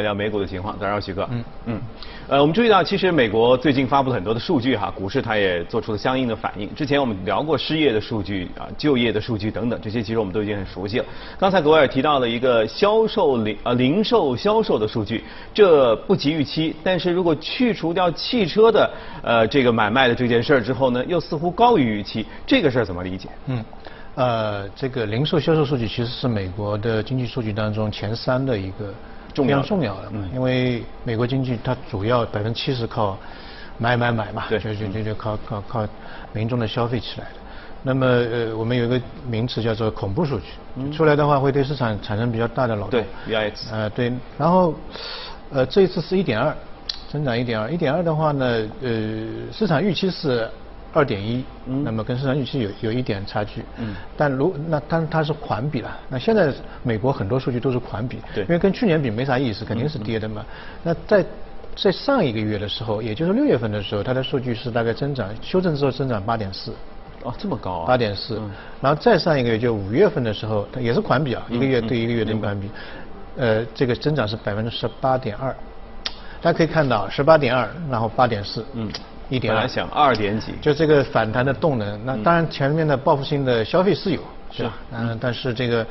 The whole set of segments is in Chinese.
聊聊美股的情况，早上好，徐哥。嗯嗯，呃，我们注意到，其实美国最近发布了很多的数据哈，股市它也做出了相应的反应。之前我们聊过失业的数据啊，就业的数据等等，这些其实我们都已经很熟悉了。刚才格外尔提到了一个销售零呃零售销售的数据，这不及预期，但是如果去除掉汽车的呃这个买卖的这件事儿之后呢，又似乎高于预期，这个事儿怎么理解？嗯。呃，这个零售销售数据其实是美国的经济数据当中前三的一个。非常重要的，因为美国经济它主要百分之七十靠买买买嘛，就就就就靠靠靠民众的消费起来的。那么呃，我们有一个名词叫做恐怖数据，出来的话会对市场产生比较大的扰动。对，VIX。呃，对，然后呃这一次是一点二，增长一点二，一点二的话呢，呃市场预期是。二点一，那么跟市场预期有有一点差距，嗯，但如那但它是环比了，那现在美国很多数据都是环比，对，因为跟去年比没啥意思，肯定是跌的嘛。那在在上一个月的时候，也就是六月份的时候，它的数据是大概增长修正之后增长八点四，哦，这么高啊，八点四，然后再上一个月就五月份的时候，它也是环比啊，一个月对一个月的环比，呃，这个增长是百分之十八点二，大家可以看到十八点二，然后八点四，嗯。一点，本来想二点几，就这个反弹的动能，那当然前面的报复性的消费是有，是。吧？嗯，但是这个，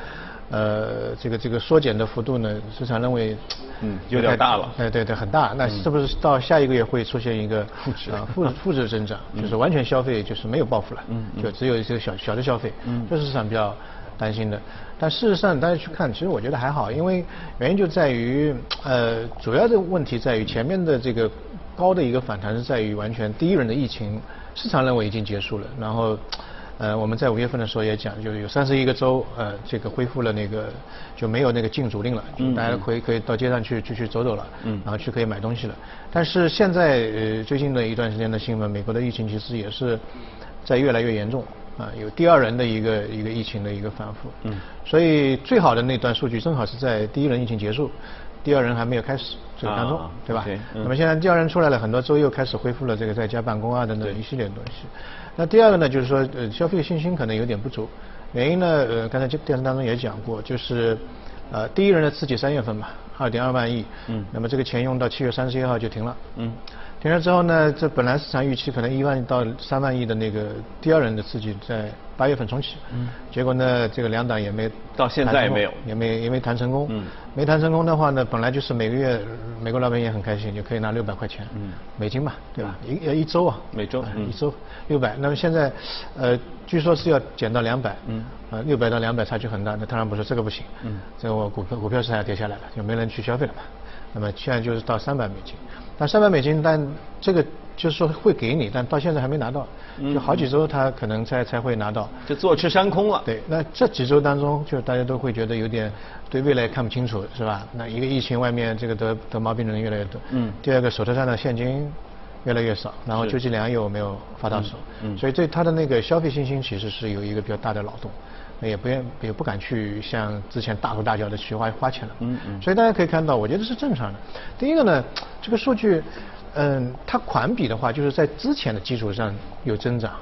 呃，这个这个缩减的幅度呢，市场认为，嗯，有点大了。哎，对对，很大。那是不是到下一个月会出现一个负值。啊？负 负值增长，就是完全消费就是没有报复了，嗯，就只有一些小小的消费，嗯，这是市场比较担心的。但事实上大家去看，其实我觉得还好，因为原因就在于，呃，主要的问题在于前面的这个。高的一个反弹是在于完全第一轮的疫情，市场认为已经结束了。然后，呃，我们在五月份的时候也讲，就是有三十一个州，呃，这个恢复了那个就没有那个禁足令了，大家可以可以到街上去去去走走了，嗯，然后去可以买东西了。但是现在呃最近的一段时间的新闻，美国的疫情其实也是在越来越严重，啊，有第二轮的一个一个疫情的一个反复，嗯，所以最好的那段数据正好是在第一轮疫情结束。第二轮还没有开始这个当中，对吧？那么现在第二轮出来了，很多州又开始恢复了这个在家办公啊等等一系列东西。那第二个呢，就是说呃消费信心可能有点不足，原因呢呃刚才就电视当中也讲过，就是呃第一轮的刺激三月份嘛，二点二万亿，嗯，那么这个钱用到七月三十一号就停了，嗯。停了之后呢，这本来市场预期可能一万到三万亿的那个第二轮的刺激在八月份重启，嗯，结果呢，这个两党也没到现在也没有，也没也没谈成功，嗯，没谈成功的话呢，本来就是每个月美国老百姓也很开心，就可以拿六百块钱，嗯，美金嘛，对吧？一呃一周啊，每周一周六百，那么现在呃据说是要减到两百，嗯，呃六百到两百差距很大，那特朗普说这个不行，嗯，这个我股票股票市场跌下来了，就没人去消费了嘛，那么现在就是到三百美金。那三百美金，但这个就是说会给你，但到现在还没拿到，就好几周他可能才才会拿到，就坐吃山空了。对，那这几周当中，就大家都会觉得有点对未来看不清楚，是吧？那一个疫情，外面这个得得毛病的人越来越多。嗯。第二个，手头上的现金越来越少，然后救济粮又没有发到手，嗯。所以对他的那个消费信心其实是有一个比较大的扰动。也不愿也不敢去像之前大手大脚的去花花钱了，嗯嗯，所以大家可以看到，我觉得是正常的。第一个呢，这个数据，嗯，它环比的话，就是在之前的基础上有增长。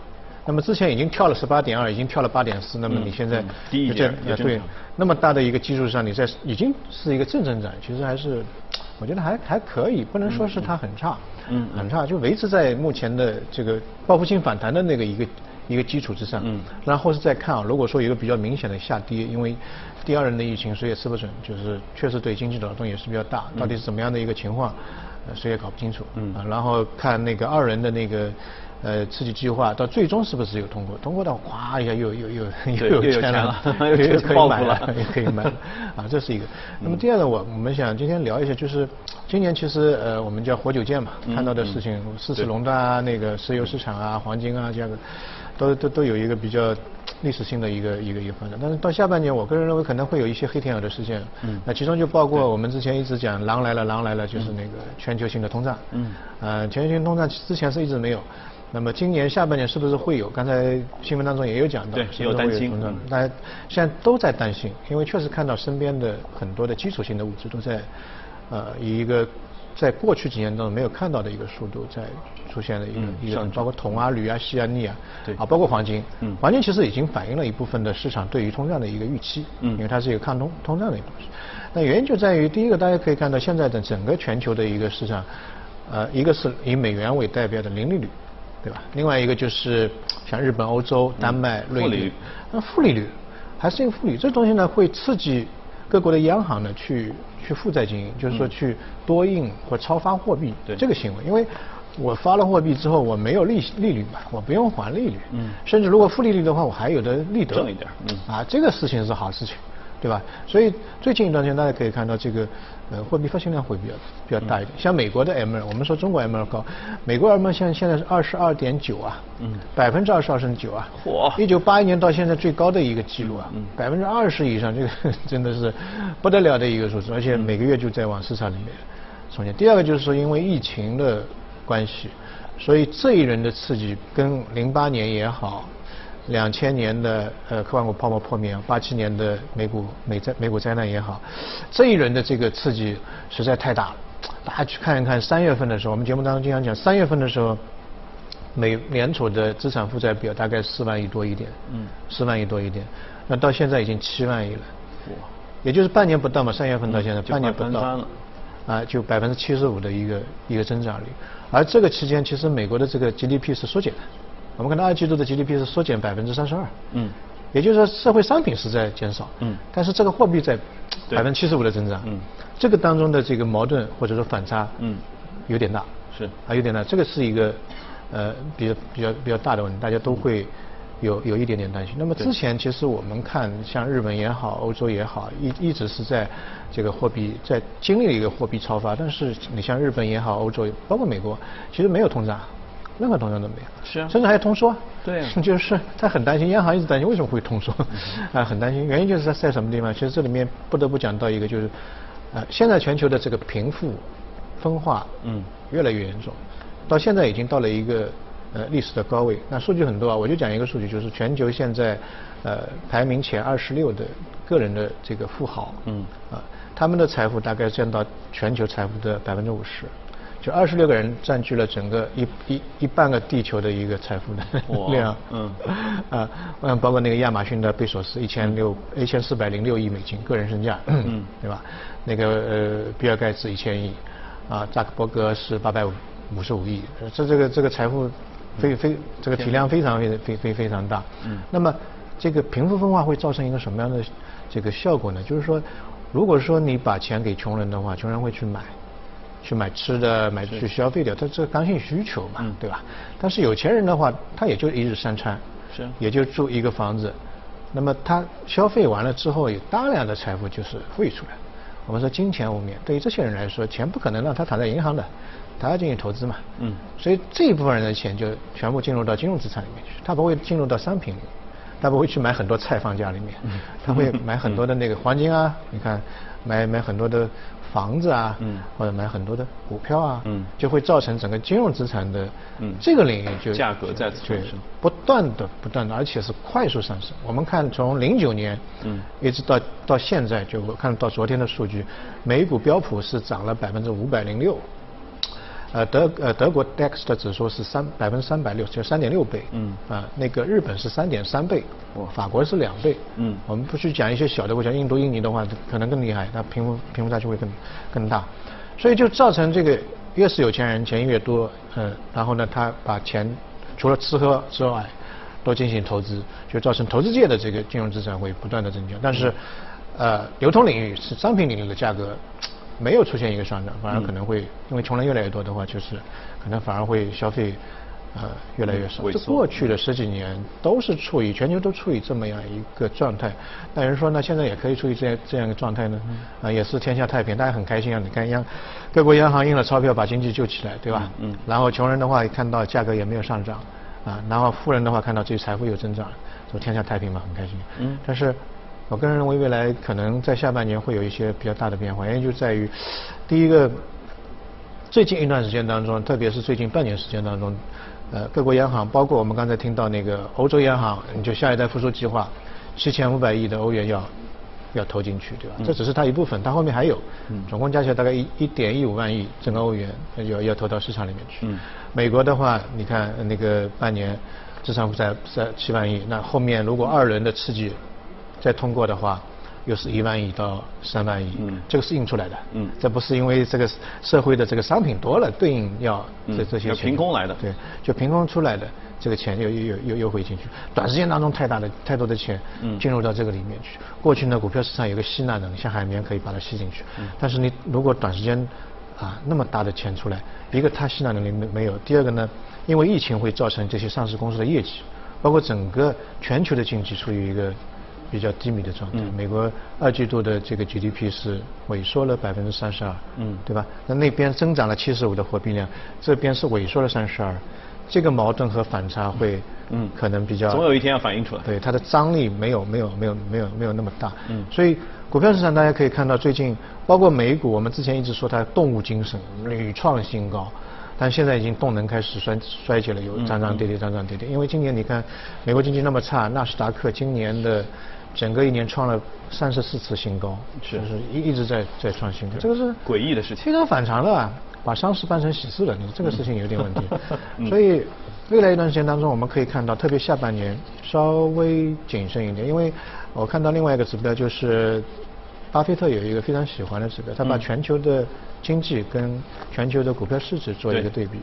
那么之前已经跳了十八点二，已经跳了八点四，那么你现在低一点，对，那么大的一个基础上，你在已经是一个正增长，其实还是我觉得还还可以，不能说是它很差，嗯，很差，就维持在目前的这个报复性反弹的那个一个。一个基础之上，嗯，然后是再看啊，如果说有一个比较明显的下跌，因为第二轮的疫情谁也吃不准，就是确实对经济的扰动也是比较大，到底是怎么样的一个情况，呃谁也搞不清楚，嗯，然后看那个二轮的那个呃刺激计划到最终是不是有通过，通过的哗一下又又又又有钱了，又可以买了，又 可以买了，啊，这是一个。那么第二个我我们想今天聊一下，就是今年其实呃我们叫活久见嘛，看到的事情四次垄断啊，那个石油市场啊，黄金啊这样的。都都都有一个比较历史性的一个一个一个发展，但是到下半年，我个人认为可能会有一些黑天鹅的事件。嗯。那其中就包括我们之前一直讲“狼来了，狼来了”，就是那个全球性的通胀。嗯。呃，全球性通胀之前是一直没有，那么今年下半年是不是会有？刚才新闻当中也有讲到，对，有担心。大家现在都在担心，因为确实看到身边的很多的基础性的物质都在呃以一个在过去几年当中没有看到的一个速度在出现的一个一个，包括铜啊、铝啊、锡啊、镍啊，对。啊，包括黄金，嗯，黄金其实已经反映了一部分的市场对于通胀的一个预期，嗯，因为它是一个抗通通胀的一个东西。那原因就在于第一个，大家可以看到现在的整个全球的一个市场，呃，一个是以美元为代表的零利率，对吧？另外一个就是像日本、欧洲、丹麦、瑞典，那负利率还是一个负利率，这东西呢会刺激各国的央行呢去去负债经营，就是说去多印或超发货币这个行为，因为我发了货币之后我没有利利率嘛，我不用还利率，嗯，甚至如果负利率的话，我还有的利得，挣一点，嗯，啊，这个事情是好事情。对吧？所以最近一段时间，大家可以看到这个呃货币发行量会比较比较大一点。像美国的 M 二，我们说中国 M 二高，美国 M 二现现在是二十二点九啊，嗯，百分之二十二点九啊，嚯！一九八一年到现在最高的一个记录啊，百分之二十以上，这个 真的是不得了的一个数字，而且每个月就在往市场里面充钱。第二个就是说，因为疫情的关系，所以这一轮的刺激跟零八年也好。两千年的呃科幻股泡沫破灭，八七年的美股美灾美股灾难也好，这一轮的这个刺激实在太大了。大家去看一看三月份的时候，我们节目当中经常讲，三月份的时候，美联储的资产负债表大概四万亿多一点，嗯，四万亿多一点，那到现在已经七万亿了，哇，也就是半年不到嘛，三月份到现在半年不到，啊，就百分之七十五的一个一个增长率，而这个期间其实美国的这个 GDP 是缩减的。我们看到二季度的 GDP 是缩减百分之三十二，嗯，也就是说社会商品是在减少，嗯，但是这个货币在百分之七十五的增长，嗯，这个当中的这个矛盾或者说反差，嗯，有点大，是。啊有点大，这个是一个呃比较比较比较大的问题，大家都会有有一点点担心。那么之前其实我们看像日本也好，欧洲也好，一一直是在这个货币在经历了一个货币超发，但是你像日本也好，欧洲包括美国，其实没有通胀。任何通胀都没有，是啊，甚至还有通缩，对，就是他很担心，央行一直担心为什么会通缩，啊，很担心，原因就是在在什么地方？其实这里面不得不讲到一个，就是，呃，现在全球的这个贫富分化，嗯，越来越严重，到现在已经到了一个呃历史的高位。那数据很多啊，我就讲一个数据，就是全球现在呃排名前二十六的个人的这个富豪，嗯，啊，他们的财富大概占到全球财富的百分之五十。就二十六个人占据了整个一一一半个地球的一个财富的 量，嗯，啊，嗯，包括那个亚马逊的贝索斯一千六一千四百零六亿美金个人身价，嗯，对吧？那个呃，比尔盖茨一千亿，啊，扎克伯格是八百五五十五亿，这这个这个财富非非这个体量非常非非非非常大，嗯，那么这个贫富分化会造成一个什么样的这个效果呢？就是说，如果说你把钱给穷人的话，穷人会去买。去买吃的，买去消费掉，他这刚性需求嘛，对吧？但是有钱人的话，他也就一日三餐，是，也就住一个房子，那么他消费完了之后，有大量的财富就是汇出来。我们说金钱无面，对于这些人来说，钱不可能让他躺在银行的，他要进行投资嘛。嗯。所以这一部分人的钱就全部进入到金融资产里面去，他不会进入到商品里，他不会去买很多菜放家里面，他会买很多的那个黄金啊，你看，买买很多的。房子啊，嗯，或者买很多的股票啊，嗯，就会造成整个金融资产的，嗯，这个领域就价格再次上升，不断的不断的，而且是快速上升。我们看从零九年，嗯，一直到到现在，就我看到昨天的数据，美股标普是涨了百分之五百零六。呃，德呃德国 DAX 的指数是三百分之三百六，就三点六倍。嗯。啊，那个日本是三点三倍，法国是两倍。嗯。我们不去讲一些小的国家，印度、印尼的话可能更厉害，它贫富贫富差距会更更大，所以就造成这个越是有钱人钱越多，嗯，然后呢，他把钱除了吃喝之外，都进行投资，就造成投资界的这个金融资产会不断的增加，但是，呃，流通领域是商品领域的价格。没有出现一个上涨，反而可能会因为穷人越来越多的话，就是可能反而会消费呃越来越少。这过去的十几年都是处于全球都处于这么样一个状态。那有人说呢，现在也可以处于这样这样一个状态呢？啊，也是天下太平，大家很开心啊！你看央各国央行印了钞票把经济救起来，对吧？嗯。然后穷人的话看到价格也没有上涨啊，然后富人的话看到自己财富有增长，说天下太平嘛，很开心。嗯。但是。我个人认为，未来可能在下半年会有一些比较大的变化，原因就在于，第一个，最近一段时间当中，特别是最近半年时间当中，呃，各国央行，包括我们刚才听到那个欧洲央行，你就下一代复苏计划，七千五百亿的欧元要要投进去，对吧？这只是它一部分，它后面还有，总共加起来大概一一点一五万亿整个欧元要要投到市场里面去。美国的话，你看那个半年资产负债在七万亿，那后面如果二轮的刺激再通过的话。又是一万亿到三万亿，嗯，这个是印出来的，嗯，这不是因为这个社会的这个商品多了，对应要这这些凭空来的，对，就凭空出来的这个钱又又又又又会进去，短时间当中太大的太多的钱进入到这个里面去。过去呢，股票市场有个吸纳能力，像海绵可以把它吸进去，但是你如果短时间啊那么大的钱出来，一个它吸纳能力没没有，第二个呢，因为疫情会造成这些上市公司的业绩，包括整个全球的经济处于一个。比较低迷的状态。美国二季度的这个 GDP 是萎缩了百分之三十二，嗯，对吧？那那边增长了七十五的货币量，这边是萎缩了三十二，这个矛盾和反差会，嗯，可能比较。总有一天要反映出来。对，它的张力没有没有没有没有没有那么大。嗯。所以股票市场大家可以看到，最近包括美股，我们之前一直说它动物精神屡创新高。但现在已经动能开始衰衰竭了，有涨涨跌跌，涨涨跌跌。因为今年你看，美国经济那么差，纳斯达克今年的整个一年创了三十四次新高，是是一一直在在创新高，这个是诡异的事情，非常反常的，把丧事办成喜事了，你这个事情有点问题。所以未来一段时间当中，我们可以看到，特别下半年稍微谨慎一点，因为我看到另外一个指标就是。巴菲特有一个非常喜欢的指标，他把全球的经济跟全球的股票市值做一个对比。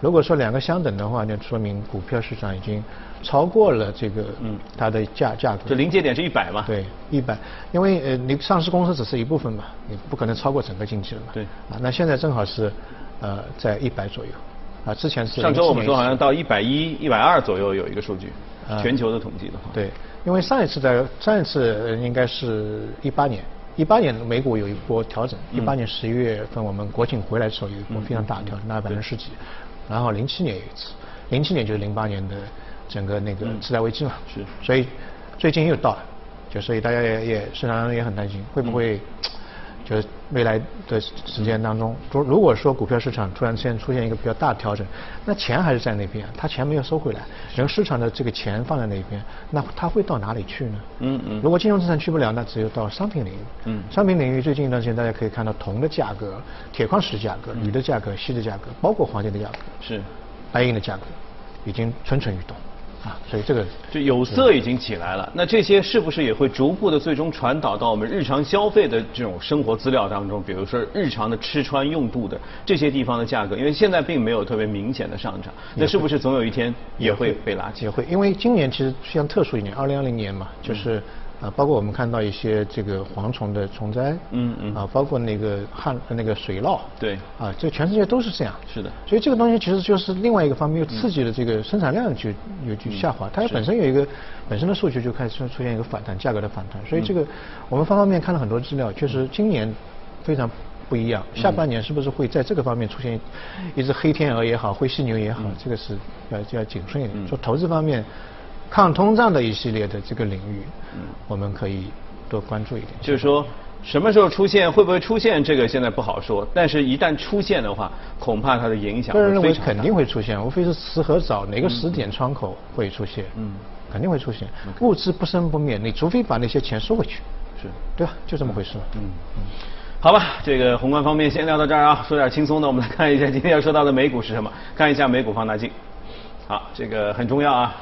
如果说两个相等的话，那说明股票市场已经超过了这个它的价价格。这临界点是一百嘛？对，一百。因为呃，你上市公司只是一部分嘛，你不可能超过整个经济了嘛。对。啊，那现在正好是呃在一百左右。啊，之前是。上周我们说好像到一百一、一百二左右有一个数据，全球的统计的话。对，因为上一次在上一次应该是一八年。一八年美股有一波调整，一八年十一月份我们国庆回来的时候有一波非常大的调整，那百分之十几。然后零七年有一次，零七年就是零八年的整个那个次贷危机嘛。是。所以最近又到了，就所以大家也也市场上也很担心会不会。就是未来的时间当中，如如果说股票市场突然之间出现一个比较大的调整，那钱还是在那边，他钱没有收回来，然后市场的这个钱放在那边，那他会到哪里去呢？嗯嗯。如果金融资产去不了，那只有到商品领域。嗯。商品领域最近一段时间，大家可以看到铜的价格、铁矿石的价格、铝的价格、锡的价格，包括黄金的价格，是，白银的价格，已经蠢蠢欲动。啊，所以这个就有色已经起来了，那这些是不是也会逐步的最终传导到我们日常消费的这种生活资料当中？比如说日常的吃穿用度的这些地方的价格，因为现在并没有特别明显的上涨，那是不是总有一天也会被拉起？也会，因为今年其实像特殊一年，二零二零年嘛，就是。啊，包括我们看到一些这个蝗虫的虫灾，嗯嗯，啊，包括那个旱那个水涝，对，啊，这全世界都是这样，是的，所以这个东西其实就是另外一个方面，又刺激了这个生产量就有就下滑，它本身有一个本身的数据就开始出现一个反弹，价格的反弹，所以这个我们方方面面看了很多资料，确实今年非常不一样，下半年是不是会在这个方面出现一只黑天鹅也好，灰犀牛也好，这个是要要谨慎一点，说投资方面。抗通胀的一系列的这个领域，嗯，我们可以多关注一点。就是说，什么时候出现，会不会出现，这个现在不好说。但是，一旦出现的话，恐怕它的影响。个人认为肯定会出现，无非是迟和早，哪个时点窗口会出现。嗯，肯定会出现。物质不生不灭，你除非把那些钱收回去。是，对吧？就这么回事。嗯嗯。好吧，这个宏观方面先聊到这儿啊，说点轻松的，我们来看一下今天要说到的美股是什么。看一下美股放大镜。好，这个很重要啊。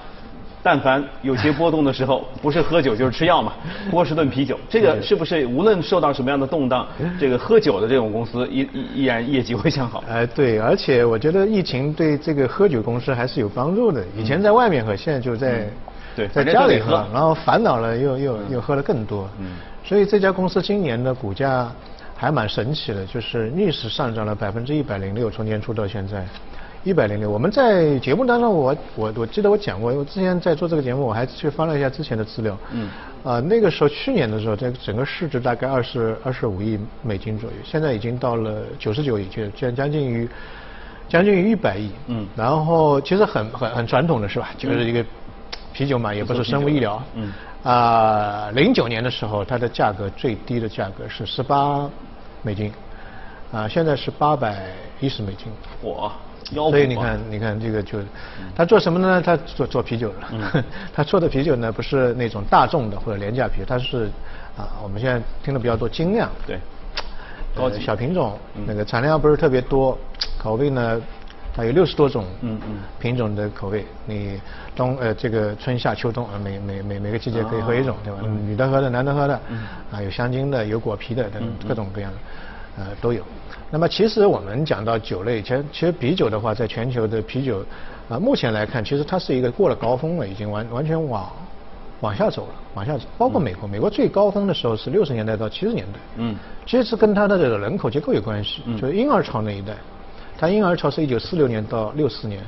但凡有些波动的时候，不是喝酒就是吃药嘛，波士顿啤酒，这个是不是无论受到什么样的动荡，这个喝酒的这种公司依依依然业绩会向好？哎，对，而且我觉得疫情对这个喝酒公司还是有帮助的。以前在外面喝，现在就在对在家里喝，然后烦恼了又又又喝了更多。嗯，所以这家公司今年的股价还蛮神奇的，就是逆势上涨了百分之一百零六，从年初到现在。一百零六，我们在节目当中，我我我记得我讲过，我之前在做这个节目，我还去翻了一下之前的资料。嗯。啊，那个时候去年的时候，这个整个市值大概二十二十五亿美金左右，现在已经到了九十九亿，就将将近于将近于一百亿。嗯。然后其实很很很传统的是吧？就是一个啤酒嘛，也不是生物医疗。嗯。啊，零九年的时候，它的价格最低的价格是十八美金，啊，现在是八百一十美金。火。所以你看，你看这个就，他做什么呢？他做做啤酒了。他做的啤酒呢，不是那种大众的或者廉价啤酒，他是啊，我们现在听的比较多精酿。对。高级小品种，那个产量不是特别多，口味呢，它有六十多种。嗯嗯。品种的口味，你冬呃这个春夏秋冬啊，每每每每个季节可以喝一种，对吧？女的喝的，男的喝的。嗯。啊，有香精的，有果皮的等各种各样的，呃都有。那么其实我们讲到酒类，其实其实啤酒的话，在全球的啤酒啊，目前来看，其实它是一个过了高峰了，已经完完全往往下走了，往下走。包括美国，美国最高峰的时候是六十年代到七十年代。嗯。其实是跟它的这个人口结构有关系，就是婴儿潮那一代，它婴儿潮是一九四六年到六四年，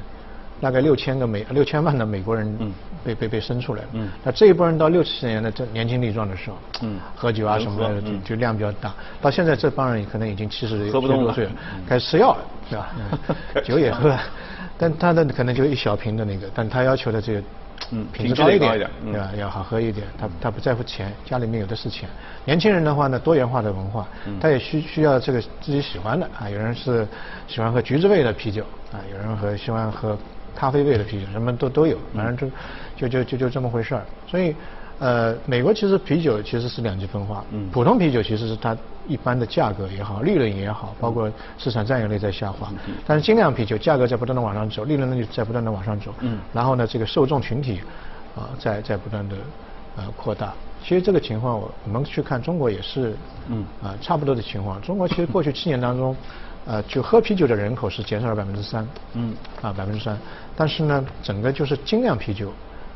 大概六千个美六千万的美国人被被被生出来了。那这一波人到六七十年的这年轻力壮的时候，喝酒啊什么的就就量比较大。到现在这帮人可能已经七十喝不动了，开始吃药了，对吧？酒也喝，但他的可能就一小瓶的那个，但他要求的这个品质高一点，对吧？要好喝一点，他他不在乎钱，家里面有的是钱。年轻人的话呢，多元化的文化，他也需需要这个自己喜欢的啊。有人是喜欢喝橘子味的啤酒啊，有人喝喜欢喝咖啡味的啤酒，什么都都有，反正就就就就就这么回事儿。所以。呃，美国其实啤酒其实是两极分化，嗯，普通啤酒其实是它一般的价格也好，利润也好，包括市场占有率在下滑，但是精酿啤酒价格在不断的往上走，利润率在不断的往上走，嗯，然后呢，这个受众群体啊在在不断的呃扩大。其实这个情况我我们去看中国也是，嗯，啊差不多的情况。中国其实过去七年当中，呃，就喝啤酒的人口是减少了百分之三，嗯，啊百分之三，但是呢，整个就是精酿啤酒。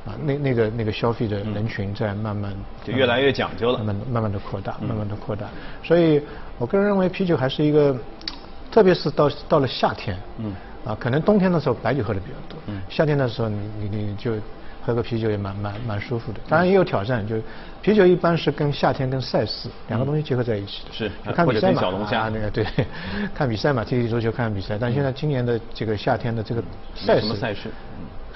啊，那那个那个消费的人群在慢慢就越来越讲究了，慢慢慢慢的扩大，慢慢的扩大。所以我个人认为啤酒还是一个，特别是到到了夏天，嗯，啊，可能冬天的时候白酒喝的比较多，嗯，夏天的时候你你你就喝个啤酒也蛮蛮蛮舒服的。当然也有挑战，就啤酒一般是跟夏天跟赛事两个东西结合在一起的，是看比赛嘛，小龙虾那个对，看比赛嘛，踢踢足球看比赛。但现在今年的这个夏天的这个赛事，什么赛事？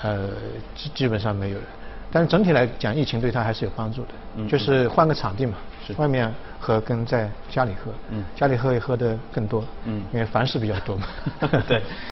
呃，基基本上没有了，但是整体来讲，疫情对他还是有帮助的，就是换个场地嘛，外面喝跟在家里喝，嗯家里喝也喝的更多，嗯因为凡事比较多嘛。对。